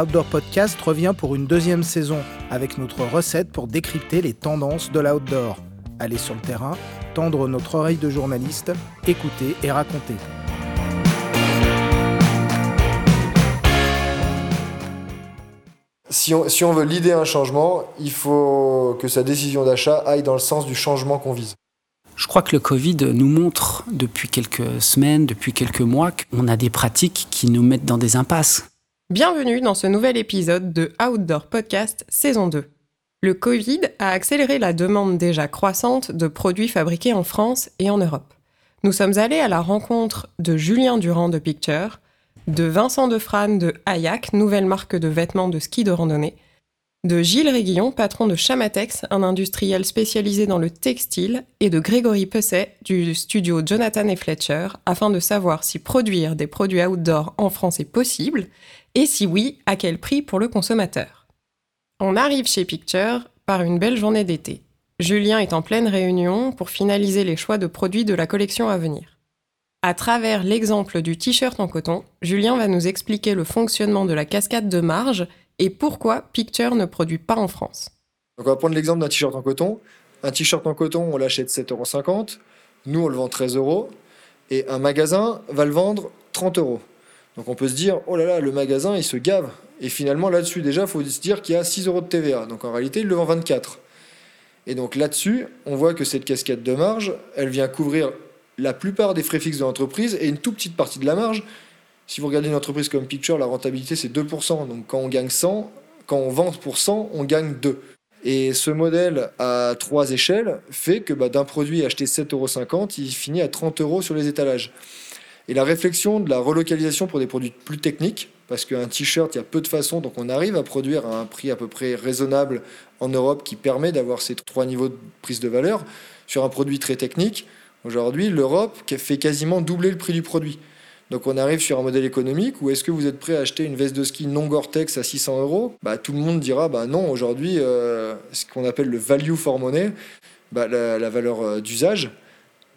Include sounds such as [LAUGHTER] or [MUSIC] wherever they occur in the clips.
Outdoor Podcast revient pour une deuxième saison avec notre recette pour décrypter les tendances de l'outdoor. Aller sur le terrain, tendre notre oreille de journaliste, écouter et raconter. Si on, si on veut l'idée un changement, il faut que sa décision d'achat aille dans le sens du changement qu'on vise. Je crois que le Covid nous montre depuis quelques semaines, depuis quelques mois, qu'on a des pratiques qui nous mettent dans des impasses. Bienvenue dans ce nouvel épisode de Outdoor Podcast saison 2. Le Covid a accéléré la demande déjà croissante de produits fabriqués en France et en Europe. Nous sommes allés à la rencontre de Julien Durand de Picture, de Vincent Defrane de Hayak, nouvelle marque de vêtements de ski de randonnée, de Gilles Réguillon, patron de Chamatex, un industriel spécialisé dans le textile, et de Grégory Pesset du studio Jonathan et Fletcher, afin de savoir si produire des produits outdoor en France est possible, et si oui, à quel prix pour le consommateur? On arrive chez Picture par une belle journée d'été. Julien est en pleine réunion pour finaliser les choix de produits de la collection à venir. À travers l'exemple du t-shirt en coton, Julien va nous expliquer le fonctionnement de la cascade de marge et pourquoi Picture ne produit pas en France. On va prendre l'exemple d'un t-shirt en coton. Un t-shirt en coton, on l'achète 7,50€. Nous, on le vend 13 euros. Et un magasin va le vendre 30 euros. Donc on peut se dire, oh là là, le magasin, il se gave. Et finalement, là-dessus, déjà, il faut se dire qu'il y a 6 euros de TVA. Donc en réalité, il le vend 24. Et donc là-dessus, on voit que cette casquette de marge, elle vient couvrir la plupart des frais fixes de l'entreprise et une toute petite partie de la marge si vous regardez une entreprise comme Picture, la rentabilité c'est 2%. Donc quand on gagne 100, quand on vend pour 100, on gagne 2. Et ce modèle à trois échelles fait que bah, d'un produit acheté 7,50€, il finit à 30 euros sur les étalages. Et la réflexion de la relocalisation pour des produits plus techniques, parce qu'un t-shirt, il y a peu de façons, donc on arrive à produire à un prix à peu près raisonnable en Europe qui permet d'avoir ces trois niveaux de prise de valeur sur un produit très technique. Aujourd'hui, l'Europe fait quasiment doubler le prix du produit. Donc on arrive sur un modèle économique où est-ce que vous êtes prêt à acheter une veste de ski non Gore-Tex à 600 euros? Bah, Tout le monde dira bah non, aujourd'hui, euh, ce qu'on appelle le value for money, bah, la, valeur euh, d'usage,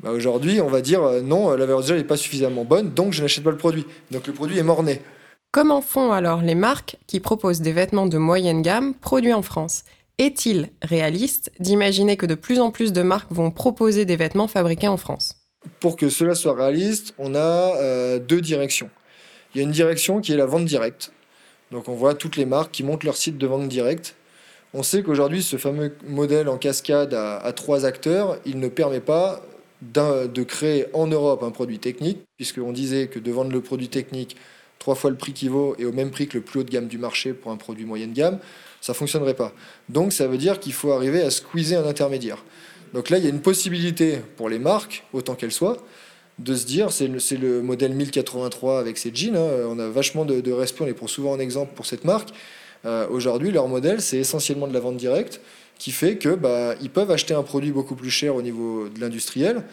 bah, aujourd'hui on va dire euh, non, la valeur d'usage n'est pas suffisamment bonne, donc je n'achète pas le produit. Donc le produit est mort-né. Comment font alors les marques qui proposent des vêtements de moyenne gamme produits en France? Est-il réaliste d'imaginer que de plus en plus de marques vont proposer des vêtements fabriqués en France? Pour que cela soit réaliste, on a euh, deux directions. Il y a une direction qui est la vente directe. Donc on voit toutes les marques qui montent leur site de vente directe. On sait qu'aujourd'hui, ce fameux modèle en cascade à, trois acteurs, il ne permet pas de créer en Europe un produit technique, puisqu'on disait que de vendre le produit technique trois fois le prix qui vaut et au même prix que le plus haut de gamme du marché pour un produit moyenne gamme, ça ne fonctionnerait pas. Donc ça veut dire qu'il faut arriver à squeezer un intermédiaire. Donc là, il y a une possibilité pour les marques, autant qu'elles soient, de se dire, c'est le, modèle 1083 avec ces jeans, hein, on a vachement de, respect, on les prend souvent en exemple pour cette marque. Euh, aujourd'hui, leur modèle, c'est essentiellement de la vente directe, qui fait que bah, ils peuvent acheter un produit beaucoup plus cher au niveau de l'industriel.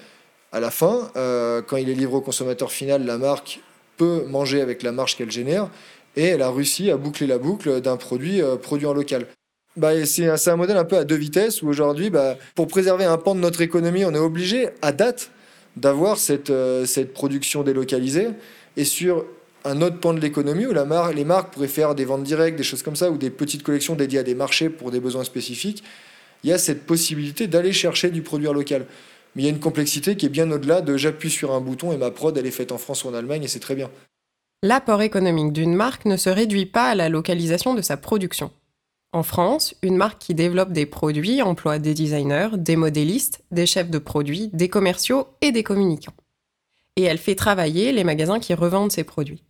À la fin, euh, quand il est livré au consommateur final, la marque peut manger avec la marge qu'elle génère, et elle a réussi à boucler la boucle d'un produit euh, produit en local. Bah, c'est un modèle un peu à deux vitesses où aujourd'hui, bah, pour préserver un pan de notre économie, on est obligé, à date, d'avoir cette, euh, cette production délocalisée. Et sur un autre pan de l'économie où les marques pourraient faire des ventes directes, des choses comme ça, ou des petites collections dédiées à des marchés pour des besoins spécifiques, il y a cette possibilité d'aller chercher du produit local. Mais il y a une complexité qui est bien au-delà de j'appuie sur un bouton et ma prod, elle est faite en France ou en Allemagne et c'est très bien. L'apport économique d'une marque ne se réduit pas à la localisation de sa production. En France, une marque qui développe des produits emploie des designers, des modélistes, des chefs de produits, des commerciaux et des communicants. Et elle fait travailler les magasins qui revendent ces produits.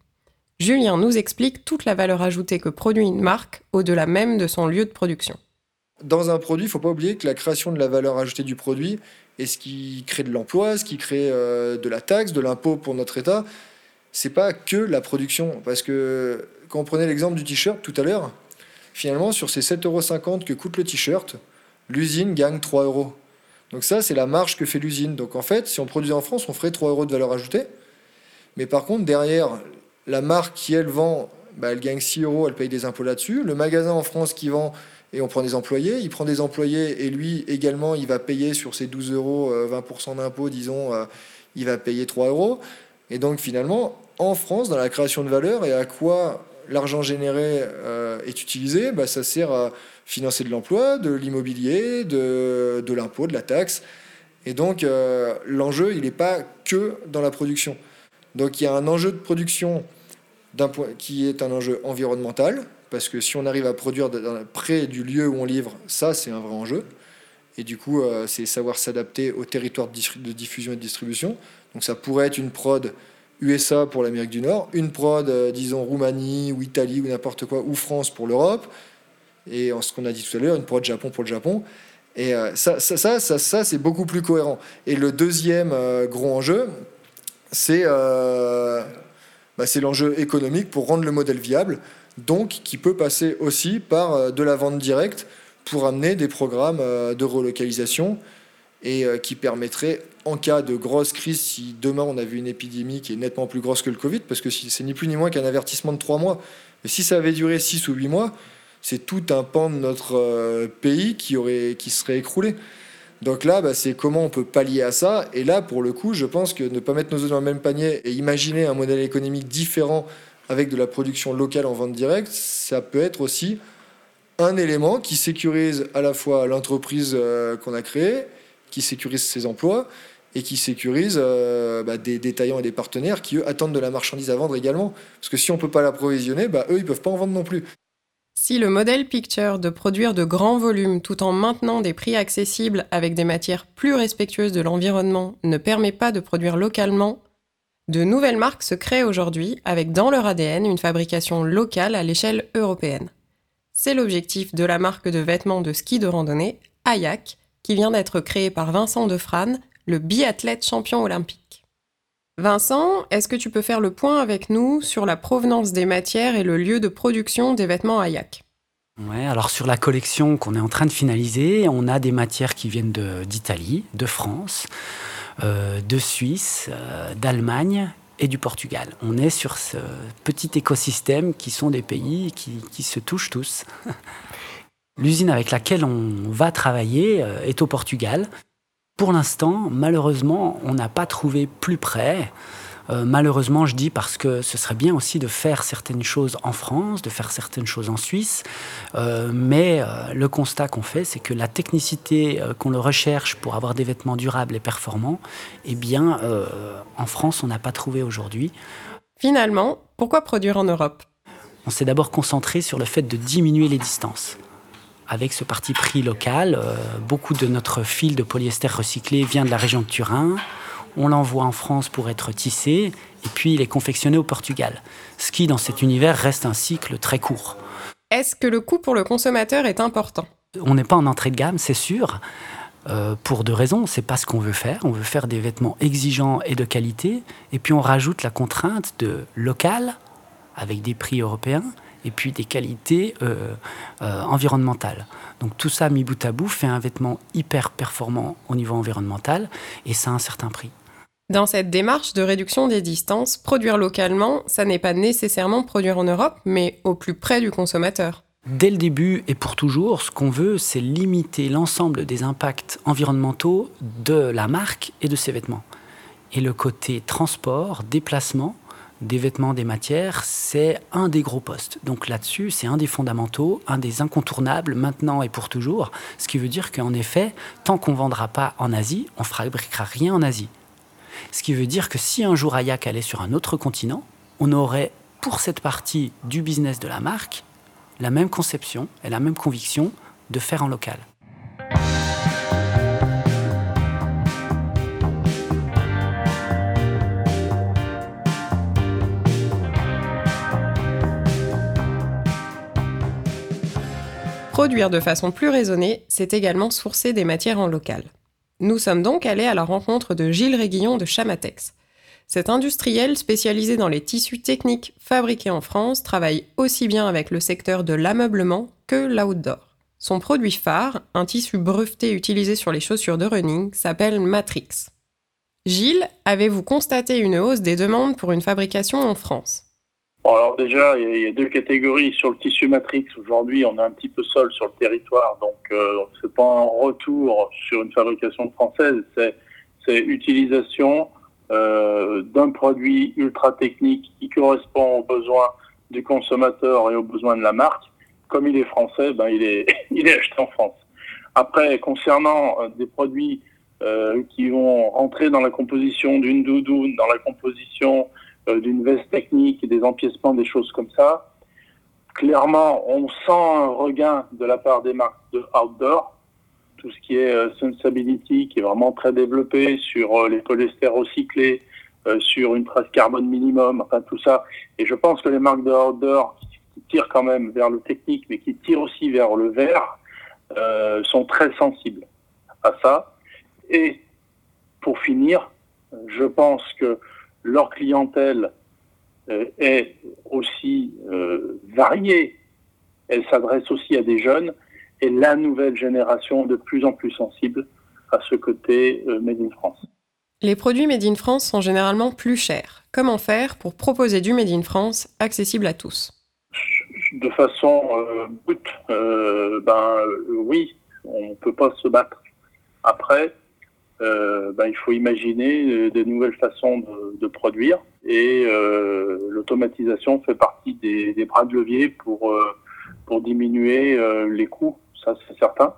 Julien nous explique toute la valeur ajoutée que produit une marque au-delà même de son lieu de production. Dans un produit, il ne faut pas oublier que la création de la valeur ajoutée du produit est ce qui crée de l'emploi, ce qui crée euh, de la taxe, de l'impôt pour notre État. C'est pas que la production. Parce que quand on prenait l'exemple du t-shirt tout à l'heure, finalement, sur ces 7,50 euros que coûte le t-shirt, l'usine gagne 3 euros. Donc ça, c'est la marge que fait l'usine. Donc en fait, si on produisait en France, on ferait 3 euros de valeur ajoutée. Mais par contre, derrière, la marque qui, elle, vend, bah, elle gagne 6 euros, elle paye des impôts là-dessus. Le magasin en France qui vend, et on prend des employés, il prend des employés, et lui également, il va payer sur ses 12 euros, 20% euh, d'impôts, disons, euh, il va payer 3 euros. Et donc finalement, en France, dans la création de valeur, et à quoi l'argent généré est utilisé, bah, ça sert à financer de l'emploi, de l'immobilier, de l'impôt, de la taxe. Et donc, l'enjeu, il n'est pas que dans la production. Donc, il y a un enjeu de production qui est un enjeu environnemental, parce que si on arrive à produire près du lieu où on livre, ça, c'est un vrai enjeu. Et du coup, euh, c'est savoir s'adapter au territoire de diffusion et de distribution. Donc ça pourrait être une prod USA pour l'Amérique du Nord, une prod, euh, disons, Roumanie ou Italie ou n'importe quoi, ou France pour l'Europe, et en ce qu'on a dit tout à l'heure, une prod Japon pour le Japon. Et euh, ça, ça, ça, ça c'est beaucoup plus cohérent. Et le deuxième gros enjeu, c'est bah, l'enjeu économique pour rendre le modèle viable donc qui peut passer aussi par euh, de la vente directe pour amener des programmes euh, de relocalisation et euh, qui permettrait, en cas de grosse crise, si demain on avait une épidémie qui est nettement plus grosse que le Covid, parce que c'est ni plus ni moins qu'un avertissement de trois mois, et si ça avait duré six ou huit mois, c'est tout un pan de notre pays qui, aurait, qui serait écroulé. Donc là, bah, c'est comment on peut pallier à ça. Et là, pour le coup, je pense que ne pas mettre nos œufs dans le même panier et imaginer un modèle économique différent avec de la production locale en vente directe, ça peut être aussi un élément qui sécurise à la fois l'entreprise euh, qu'on a créée, qui sécurise ses emplois et qui sécurise euh, bah, des détaillants et des partenaires qui, eux, attendent de la marchandise à vendre également. Parce que si on ne peut pas l'approvisionner, bah, eux, ils ne peuvent pas en vendre non plus. Si le modèle Picture de produire de grands volumes tout en maintenant des prix accessibles avec des matières plus respectueuses de l'environnement ne permet pas de produire localement, de nouvelles marques se créent aujourd'hui avec dans leur ADN une fabrication locale à l'échelle européenne. C'est l'objectif de la marque de vêtements de ski de randonnée, Ayak, qui vient d'être créée par Vincent Defrane, le biathlète champion olympique. Vincent, est-ce que tu peux faire le point avec nous sur la provenance des matières et le lieu de production des vêtements Ayak Ouais, alors sur la collection qu'on est en train de finaliser, on a des matières qui viennent d'Italie, de, France, euh, de Suisse, euh, d'Allemagne et du Portugal. On est sur ce petit écosystème qui sont des pays qui, se touchent tous. [LAUGHS] L'usine avec laquelle on va travailler euh, est au Portugal. Pour l'instant, malheureusement, on n'a pas trouvé plus près. Euh, malheureusement, je dis parce que ce serait bien aussi de faire certaines choses en France, de faire certaines choses en Suisse, euh, mais euh, le constat qu'on fait, c'est que la technicité qu'on le recherche pour avoir des vêtements durables et performants, eh bien, en France, on n'a pas trouvé aujourd'hui. Finalement, pourquoi produire en Europe? On s'est d'abord concentré sur le fait de diminuer les distances avec ce parti pris local. beaucoup de notre fil de polyester recyclé vient de la région de Turin on l'envoie en France pour être tissé, et puis il est confectionné au Portugal. Ce qui, dans cet univers, reste un cycle très court. Est-ce que le coût pour le consommateur est important? On n'est pas en entrée de gamme, c'est sûr. Euh, pour deux raisons, c'est pas ce qu'on veut faire. On veut faire des vêtements exigeants et de qualité, et puis on rajoute la contrainte de local avec des prix européens et puis des qualités euh, euh, environnementales. Donc tout ça mis bout à bout fait un vêtement hyper performant au niveau environnemental et ça a un certain prix. Dans cette démarche de réduction des distances, produire localement, ça n'est pas nécessairement produire en Europe, mais au plus près du consommateur. Dès le début et pour toujours, ce qu'on veut, c'est limiter l'ensemble des impacts environnementaux de la marque et de ses vêtements. Et le côté transport, déplacement des vêtements, des matières, c'est un des gros postes. Donc là-dessus, c'est un des fondamentaux, un des incontournables maintenant et pour toujours. Ce qui veut dire qu'en effet, tant qu'on ne vendra pas en Asie, on ne fabriquera rien en Asie. Ce qui veut dire que si un jour Ayak allait sur un autre continent, on aurait pour cette partie du business de la marque la même conception et la même conviction de faire en local. Produire de façon plus raisonnée, c'est également sourcer des matières en local. Nous sommes donc allés à la rencontre de Gilles Réguillon de Chamatex. Cet industriel spécialisé dans les tissus techniques fabriqués en France travaille aussi bien avec le secteur de l'ameublement que l'outdoor. Son produit phare, un tissu breveté utilisé sur les chaussures de running, s'appelle Matrix. Gilles, avez-vous constaté une hausse des demandes pour une fabrication en France? Alors déjà, il y, a deux catégories sur le tissu matrix. Aujourd'hui, on est un petit peu seul sur le territoire, donc euh, c'est pas un retour sur une fabrication française, c'est utilisation euh, d'un produit ultra technique qui correspond aux besoins du consommateur et aux besoins de la marque, comme il est français, ben, il, est, [LAUGHS] il est acheté en France. Après, concernant euh, des produits euh, qui vont rentrer dans la composition d'une doudoune, dans la composition d'une veste technique, des empiècements, des choses comme ça, clairement, on sent un regain de la part des marques de outdoor. Tout ce qui est euh, sensibility, qui est vraiment très développé sur les polyesters recyclés, sur une trace carbone minimum, enfin tout ça. Et je pense que les marques de outdoor qui tirent quand même vers le technique, mais qui tirent aussi vers le vert, euh, sont très sensibles à ça. Et pour finir, je pense que leur clientèle euh, est aussi euh, variée. Elle s'adresse aussi à des jeunes et la nouvelle génération de plus en plus sensible à ce côté Made in France. Les produits Made in France sont généralement plus chers. Comment faire pour proposer du Made in France accessible à tous? De façon euh, brute, euh, ben euh, oui, on ne peut pas se battre. Après, ben, il faut imaginer des nouvelles façons de, produire et l'automatisation fait partie des, bras de levier pour, pour diminuer les coûts, ça c'est certain.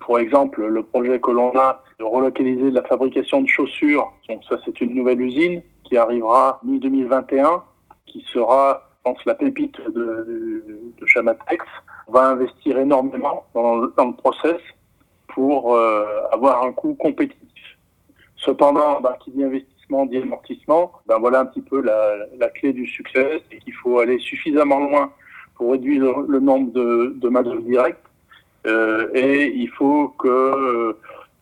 Pour exemple, le projet que l'on a de relocaliser la fabrication de chaussures, donc ça c'est une nouvelle usine qui arrivera mi-2021, qui sera pense, la pépite de, Chamatex. On va investir énormément dans, le process pour euh, avoir un coût compétitif. Cependant, qui dit investissement dit amortissement. Ben voilà un petit peu la, clé du succès, c'est qu'il faut aller suffisamment loin pour réduire le, nombre de, main-d'œuvre directe. Euh, et il faut que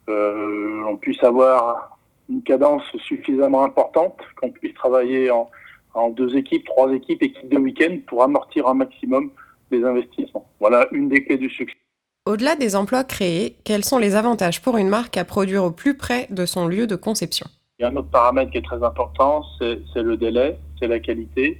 euh, on puisse avoir une cadence suffisamment importante, qu'on puisse travailler en, en deux équipes, trois équipes, équipes de week-end pour amortir un maximum les investissements. Voilà une des clés du succès. Au-delà des emplois créés, quels sont les avantages pour une marque à produire au plus près de son lieu de conception? Il y a un autre paramètre qui est très important, c'est le délai, c'est la qualité,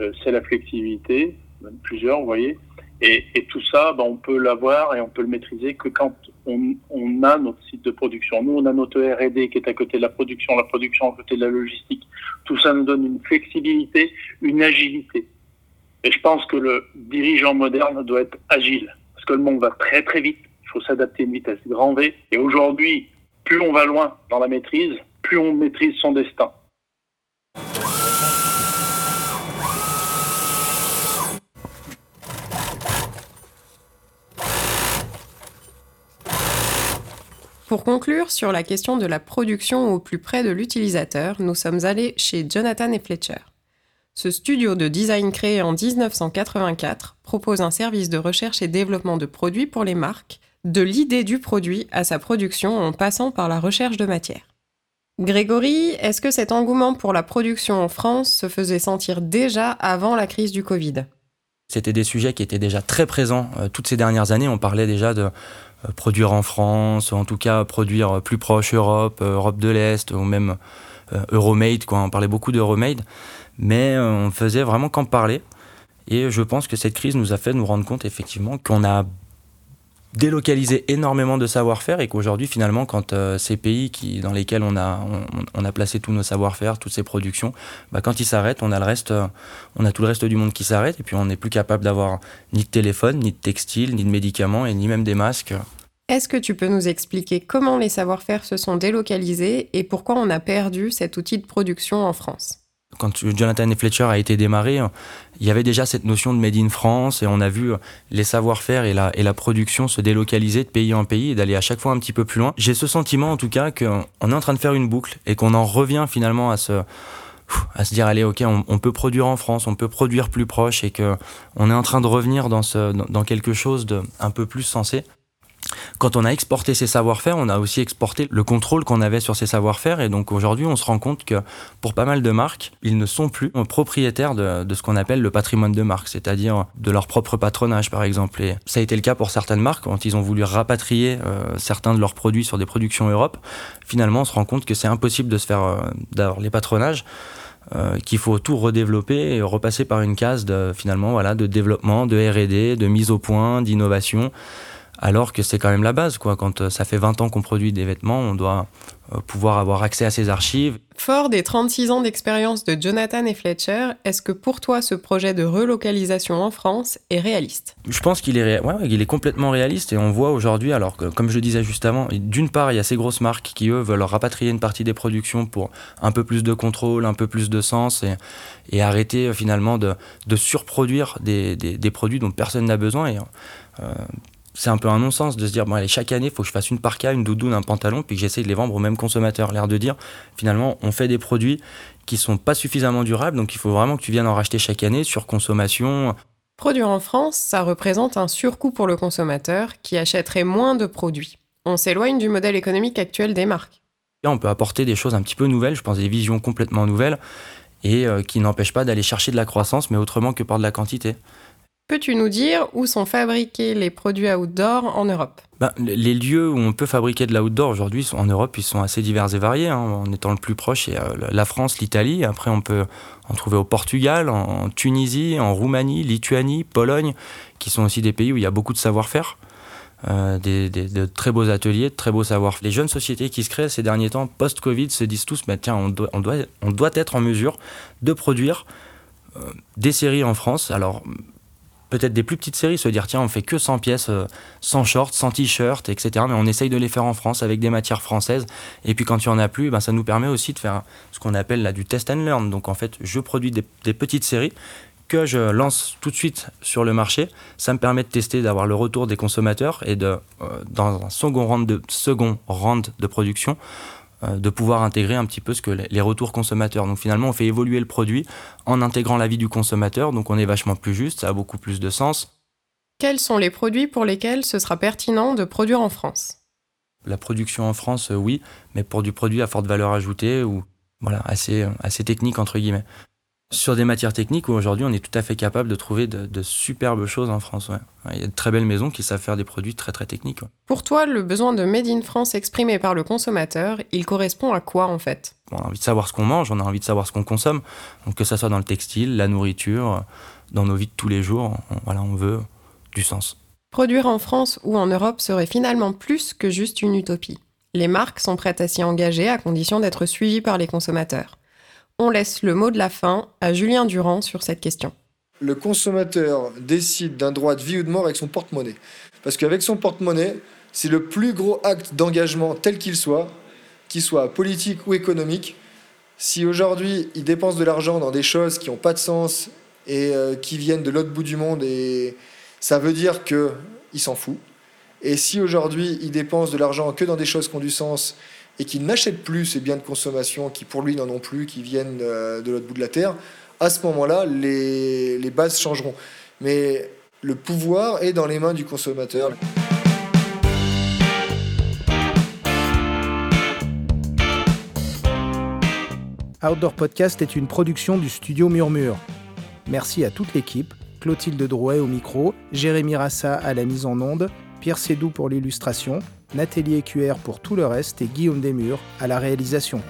euh, c'est la flexibilité, plusieurs, vous voyez. Et, tout ça, ben, on peut l'avoir et on peut le maîtriser que quand on, on, a notre site de production. Nous, on a notre R&D qui est à côté de la production, la production à côté de la logistique. Tout ça nous donne une flexibilité, une agilité. Et je pense que le dirigeant moderne doit être agile, parce que le monde va très très vite. Il faut s'adapter à une vitesse grand V. Et aujourd'hui, plus on va loin dans la maîtrise, plus on maîtrise son destin. Pour conclure sur la question de la production au plus près de l'utilisateur, nous sommes allés chez Jonathan et Fletcher. Ce studio de design créé en 1984 propose un service de recherche et développement de produits pour les marques, de l'idée du produit à sa production en passant par la recherche de matière. Grégory, est-ce que cet engouement pour la production en France se faisait sentir déjà avant la crise du Covid? C'était des sujets qui étaient déjà très présents euh, toutes ces dernières années. On parlait déjà de euh, produire en France, en tout cas produire plus proche Europe, euh, Europe de l'Est, ou même euh, Euromade, on parlait beaucoup d'Euromade, mais on faisait vraiment qu'en parler. Et je pense que cette crise nous a fait nous rendre compte effectivement qu'on a délocaliser énormément de savoir-faire et qu'aujourd'hui finalement quand euh, ces pays qui, dans lesquels on a, on, a placé tous nos savoir-faire, toutes ces productions, bah, quand ils s'arrêtent, on a le reste, euh, on a tout le reste du monde qui s'arrête et puis on n'est plus capable d'avoir ni de téléphone, ni de textile, ni de médicaments et ni même des masques. Est-ce que tu peux nous expliquer comment les savoir-faire se sont délocalisés et pourquoi on a perdu cet outil de production en France? Quand Jonathan et Fletcher a été démarré, il y avait déjà cette notion de Made in France et on a vu les savoir-faire et la, et la production se délocaliser de pays en pays et d'aller à chaque fois un petit peu plus loin. J'ai ce sentiment en tout cas qu'on est en train de faire une boucle et qu'on en revient finalement à se, à se dire allez ok on, peut produire en France, on peut produire plus proche et que on est en train de revenir dans, ce, dans quelque chose de un peu plus sensé. Quand on a exporté ces savoir-faire, on a aussi exporté le contrôle qu'on avait sur ces savoir-faire. Et donc aujourd'hui, on se rend compte que pour pas mal de marques, ils ne sont plus propriétaires de, ce qu'on appelle le patrimoine de marque, c'est-à-dire de leur propre patronage, par exemple. Et ça a été le cas pour certaines marques quand ils ont voulu rapatrier euh, certains de leurs produits sur des productions Europe. Finalement, on se rend compte que c'est impossible de se faire euh, d'avoir les patronages. Euh, qu'il faut tout redévelopper et repasser par une case de finalement voilà de développement, de R&D, de mise au point, d'innovation alors que c'est quand même la base. Quoi. Quand ça fait 20 ans qu'on produit des vêtements, on doit pouvoir avoir accès à ces archives. Fort des 36 ans d'expérience de Jonathan et Fletcher, est-ce que pour toi ce projet de relocalisation en France est réaliste? Je pense qu'il est, ouais, il est complètement réaliste et on voit aujourd'hui, alors que comme je le disais juste avant, d'une part il y a ces grosses marques qui eux veulent rapatrier une partie des productions pour un peu plus de contrôle, un peu plus de sens et, et arrêter euh, finalement de, de surproduire des, des, des, produits dont personne n'a besoin. Et, euh, c'est un peu un non-sens de se dire bon allez chaque année il faut que je fasse une parka, une doudoune, un pantalon puis que j'essaye de les vendre au même consommateur. L'air de dire finalement on fait des produits qui sont pas suffisamment durables donc il faut vraiment que tu viennes en racheter chaque année sur consommation. Produire en France, ça représente un surcoût pour le consommateur qui achèterait moins de produits. On s'éloigne du modèle économique actuel des marques. on peut apporter des choses un petit peu nouvelles, je pense des visions complètement nouvelles et euh, qui n'empêchent pas d'aller chercher de la croissance mais autrement que par de la quantité. Peux-tu nous dire où sont fabriqués les produits outdoor en Europe? Ben, Les lieux où on peut fabriquer de l'outdoor aujourd'hui en Europe, ils sont assez divers et variés. Hein. En étant le plus proche, a la France, l'Italie. Après, on peut en trouver au Portugal, en Tunisie, en Roumanie, Lituanie, Pologne, qui sont aussi des pays où il y a beaucoup de savoir-faire. Euh, de très beaux ateliers, de très beaux savoirs. Les jeunes sociétés qui se créent ces derniers temps, post-Covid, se disent tous, bah, tiens, on doit être en mesure de produire euh, des séries en France. Alors, peut-être des plus petites séries, se dire tiens, on fait que 100 pièces, euh, sans shorts, sans t-shirt, etc. Mais on essaye de les faire en France avec des matières françaises. Et puis quand il n'y en a plus, ben, ça nous permet aussi de faire ce qu'on appelle là du test and learn. Donc en fait, je produis des, petites séries que je lance tout de suite sur le marché. Ça me permet de tester, d'avoir le retour des consommateurs et de, euh, dans un second round de, second round de production, euh, de pouvoir intégrer un petit peu ce que les retours consommateurs. Donc finalement, on fait évoluer le produit en intégrant l'avis du consommateur, donc on est vachement plus juste, ça a beaucoup plus de sens. Quels sont les produits pour lesquels ce sera pertinent de produire en France? La production en France, euh, oui, mais pour du produit à forte valeur ajoutée ou voilà, assez, assez technique entre guillemets sur des matières techniques où aujourd'hui on est tout à fait capable de trouver de, superbes choses en France. Il y a de très belles maisons qui savent faire des produits très très techniques. Pour toi, le besoin de Made in France exprimé par le consommateur, il correspond à quoi en fait? On a envie de savoir ce qu'on mange, on a envie de savoir ce qu'on consomme. Donc que ce soit dans le textile, la nourriture, dans nos vies de tous les jours, on, voilà, on veut du sens. Produire en France ou en Europe serait finalement plus que juste une utopie. Les marques sont prêtes à s'y engager à condition d'être suivies par les consommateurs. On laisse le mot de la fin à Julien Durand sur cette question. Le consommateur décide d'un droit de vie ou de mort avec son porte-monnaie. Parce qu'avec son porte-monnaie, c'est le plus gros acte d'engagement tel qu'il soit, qu'il soit politique ou économique. Si aujourd'hui il dépense de l'argent dans des choses qui n'ont pas de sens et euh, qui viennent de l'autre bout du monde, et ça veut dire qu'il s'en fout. Et si aujourd'hui il dépense de l'argent que dans des choses qui ont du sens et qu'il n'achète plus ces biens de consommation qui pour lui n'en ont plus, qui viennent euh, de l'autre bout de la Terre, à ce moment-là, les, les bases changeront. Mais le pouvoir est dans les mains du consommateur. Outdoor Podcast est une production du studio Murmure. Merci à toute l'équipe, Clotilde Drouet au micro, Jérémy Rassa à la mise en onde, Pierre Sédou pour l'illustration, Nathalie Écuère pour tout le reste et Guillaume Desmurs à la réalisation.